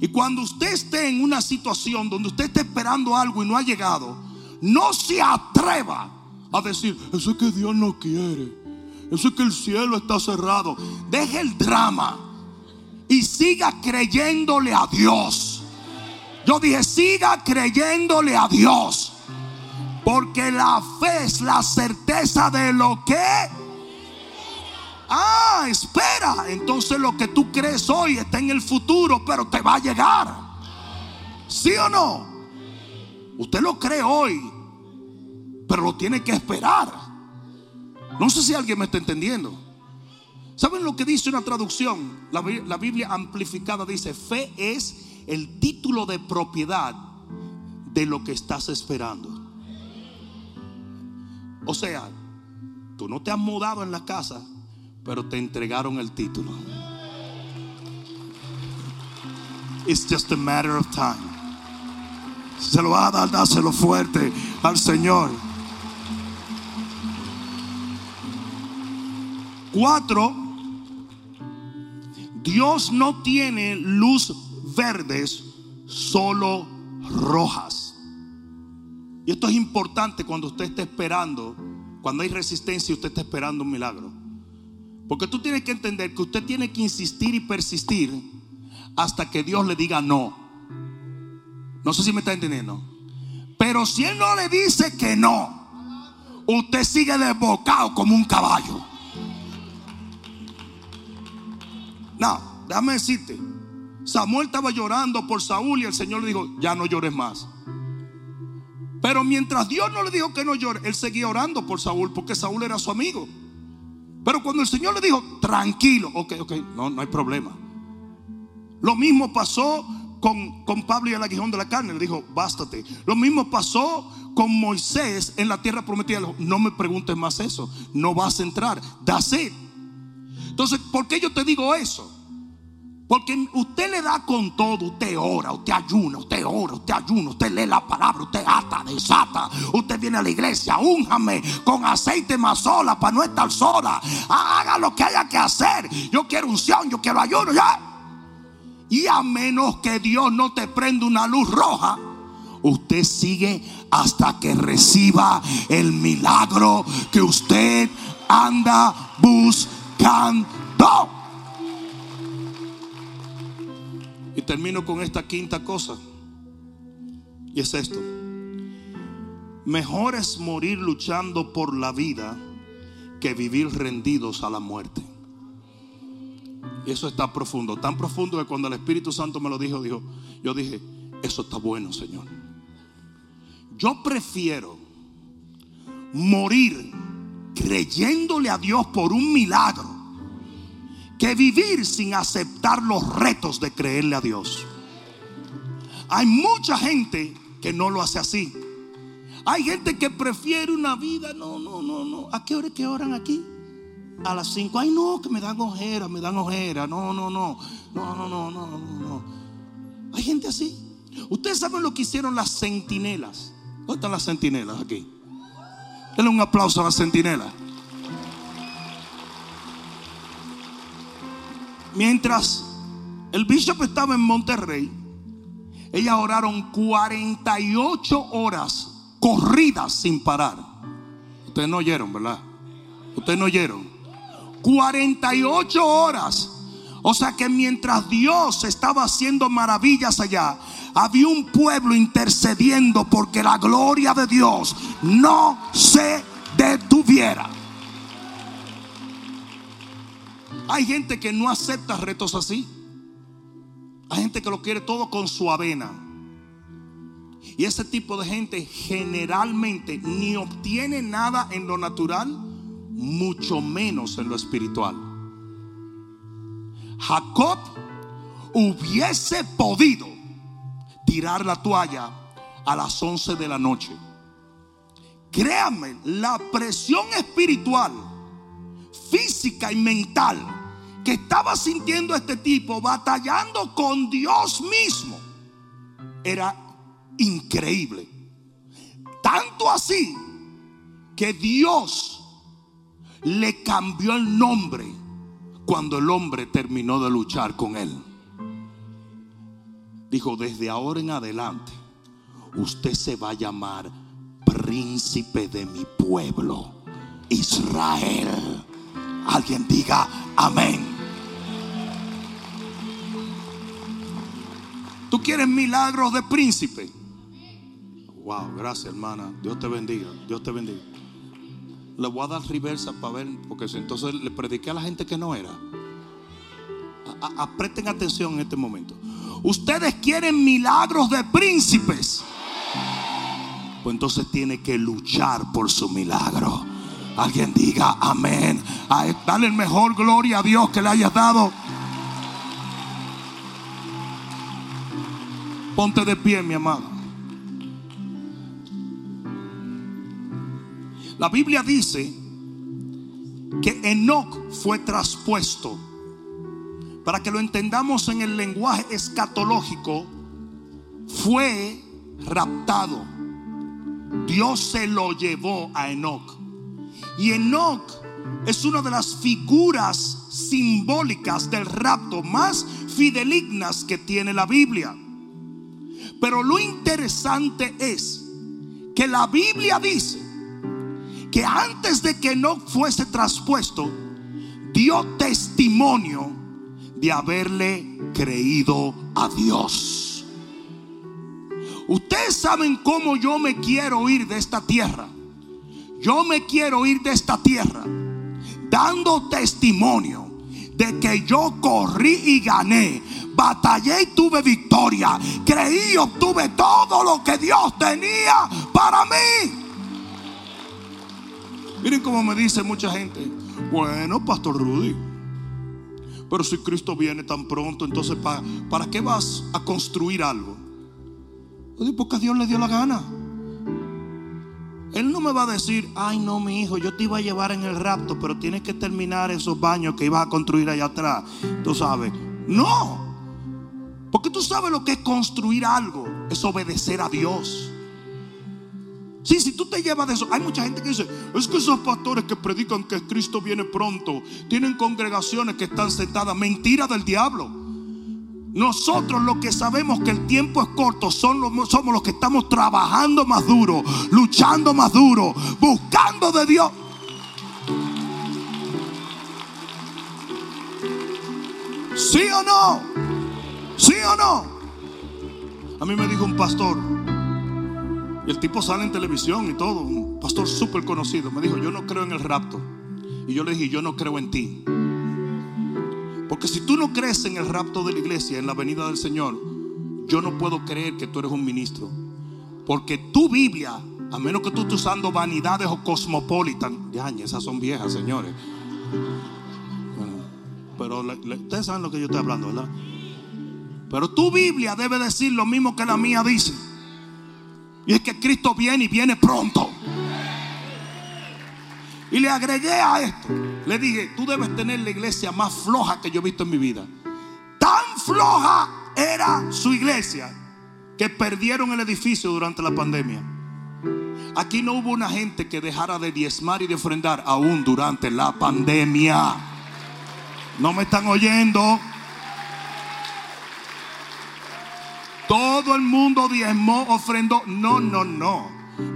Y cuando usted esté en una situación donde usted esté esperando algo y no ha llegado, no se atreva a decir, eso es que Dios no quiere, eso es que el cielo está cerrado. Deje el drama y siga creyéndole a Dios. Yo dije, siga creyéndole a Dios. Porque la fe es la certeza de lo que Ah, espera. Entonces lo que tú crees hoy está en el futuro, pero te va a llegar. ¿Sí o no? Usted lo cree hoy, pero lo tiene que esperar. No sé si alguien me está entendiendo. ¿Saben lo que dice una traducción? La, la Biblia amplificada dice, fe es el título de propiedad de lo que estás esperando. O sea, tú no te has mudado en la casa, pero te entregaron el título. It's just a matter of time. Se lo va a dar, dáselo fuerte al Señor. Cuatro, Dios no tiene luz verdes, solo rojas. Y esto es importante cuando usted está esperando, cuando hay resistencia y usted está esperando un milagro. Porque tú tienes que entender que usted tiene que insistir y persistir hasta que Dios le diga no. No sé si me está entendiendo. Pero si Él no le dice que no, usted sigue desbocado como un caballo. No, déjame decirte. Samuel estaba llorando por Saúl y el Señor le dijo, ya no llores más. Pero mientras Dios no le dijo que no llore, él seguía orando por Saúl porque Saúl era su amigo. Pero cuando el Señor le dijo, tranquilo, ok, ok, no, no hay problema. Lo mismo pasó con, con Pablo y el aguijón de la carne. Le dijo, bástate. Lo mismo pasó con Moisés en la tierra prometida. No me preguntes más eso. No vas a entrar. That's it. Entonces, ¿por qué yo te digo eso? Porque usted le da con todo, usted ora, usted ayuna, usted ora, usted ayuna, usted lee la palabra, usted ata, desata, usted viene a la iglesia, únjame con aceite más sola para no estar sola. Haga lo que haya que hacer. Yo quiero unción, yo quiero ayuno, ya. Y a menos que Dios no te prenda una luz roja, usted sigue hasta que reciba el milagro que usted anda buscando. Y termino con esta quinta cosa. Y es esto. Mejor es morir luchando por la vida que vivir rendidos a la muerte. Y eso está profundo, tan profundo que cuando el Espíritu Santo me lo dijo, dijo, yo dije, eso está bueno, Señor. Yo prefiero morir creyéndole a Dios por un milagro que vivir sin aceptar los retos de creerle a Dios. Hay mucha gente que no lo hace así. Hay gente que prefiere una vida, no, no, no, no. ¿A qué hora que oran aquí? A las 5. Ay, no, que me dan ojera, me dan ojera. No, no, no. No, no, no, no, no, no. Hay gente así. Ustedes saben lo que hicieron las centinelas. ¿Dónde están las centinelas aquí? Denle un aplauso a las centinelas. Mientras el bishop estaba en Monterrey, ellas oraron 48 horas corridas sin parar. Ustedes no oyeron, ¿verdad? Ustedes no oyeron. 48 horas. O sea que mientras Dios estaba haciendo maravillas allá, había un pueblo intercediendo porque la gloria de Dios no se detuviera. Hay gente que no acepta retos así. Hay gente que lo quiere todo con su avena. Y ese tipo de gente generalmente ni obtiene nada en lo natural, mucho menos en lo espiritual. Jacob hubiese podido tirar la toalla a las 11 de la noche. Créame, la presión espiritual, física y mental que estaba sintiendo este tipo batallando con Dios mismo era increíble. Tanto así que Dios le cambió el nombre cuando el hombre terminó de luchar con él. Dijo, desde ahora en adelante, usted se va a llamar príncipe de mi pueblo, Israel. Alguien diga amén. ¿Tú quieres milagros de príncipe? Wow, gracias hermana. Dios te bendiga. Dios te bendiga. Le voy a dar reversa para ver, porque entonces le prediqué a la gente que no era. A- presten atención en este momento. Ustedes quieren milagros de príncipes. Pues entonces tiene que luchar por su milagro. Alguien diga amén. Dale el mejor gloria a Dios que le hayas dado. Ponte de pie, mi amado. La Biblia dice que Enoch fue traspuesto. Para que lo entendamos en el lenguaje escatológico, fue raptado. Dios se lo llevó a Enoch. Y Enoch es una de las figuras simbólicas del rapto más fidelignas que tiene la Biblia. Pero lo interesante es que la Biblia dice que antes de que no fuese traspuesto, dio testimonio de haberle creído a Dios. Ustedes saben cómo yo me quiero ir de esta tierra. Yo me quiero ir de esta tierra dando testimonio de que yo corrí y gané batallé y tuve victoria. Creí y obtuve todo lo que Dios tenía para mí. Miren cómo me dice mucha gente. Bueno, Pastor Rudy. Pero si Cristo viene tan pronto, entonces ¿para, ¿para qué vas a construir algo? Porque Dios le dio la gana. Él no me va a decir, ay no, mi hijo, yo te iba a llevar en el rapto, pero tienes que terminar esos baños que ibas a construir allá atrás. Tú sabes. No. Porque tú sabes lo que es construir algo, es obedecer a Dios. Sí, si tú te llevas de eso, hay mucha gente que dice, es que esos pastores que predican que Cristo viene pronto, tienen congregaciones que están sentadas, mentira del diablo. Nosotros los que sabemos que el tiempo es corto somos los que estamos trabajando más duro, luchando más duro, buscando de Dios. ¿Sí o no? ¿Sí o no? A mí me dijo un pastor, y el tipo sale en televisión y todo, un pastor súper conocido, me dijo, yo no creo en el rapto. Y yo le dije, yo no creo en ti. Porque si tú no crees en el rapto de la iglesia, en la venida del Señor, yo no puedo creer que tú eres un ministro. Porque tu Biblia, a menos que tú estés usando vanidades o cosmopolitan, ya, esas son viejas, señores. pero ustedes saben lo que yo estoy hablando, ¿verdad? Pero tu Biblia debe decir lo mismo que la mía dice. Y es que Cristo viene y viene pronto. Y le agregué a esto. Le dije, tú debes tener la iglesia más floja que yo he visto en mi vida. Tan floja era su iglesia que perdieron el edificio durante la pandemia. Aquí no hubo una gente que dejara de diezmar y de ofrendar aún durante la pandemia. No me están oyendo. Todo el mundo diezmó, ofrendó. No, no, no.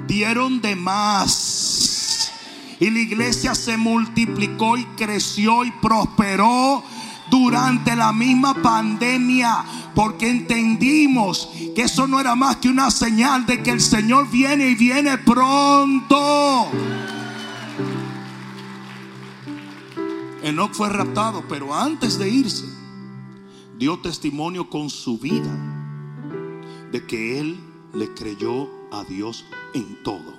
Dieron de más. Y la iglesia se multiplicó y creció y prosperó durante la misma pandemia. Porque entendimos que eso no era más que una señal de que el Señor viene y viene pronto. Enoch fue raptado, pero antes de irse, dio testimonio con su vida de que él le creyó a Dios en todo.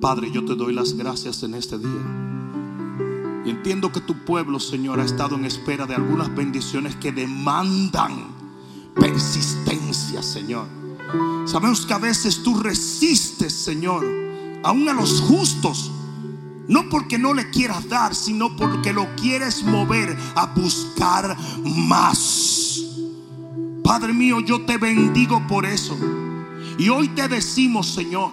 Padre, yo te doy las gracias en este día. Y entiendo que tu pueblo, Señor, ha estado en espera de algunas bendiciones que demandan persistencia, Señor. Sabemos que a veces tú resistes, Señor, aún a los justos. No porque no le quieras dar, sino porque lo quieres mover a buscar más. Padre mío, yo te bendigo por eso. Y hoy te decimos, Señor,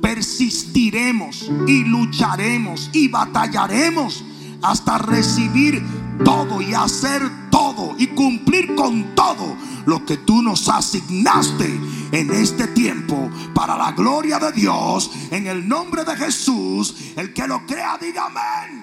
persistiremos y lucharemos y batallaremos hasta recibir todo y hacer todo y cumplir con todo lo que tú nos asignaste en este tiempo para la gloria de Dios. En el nombre de Jesús, el que lo crea, diga amén.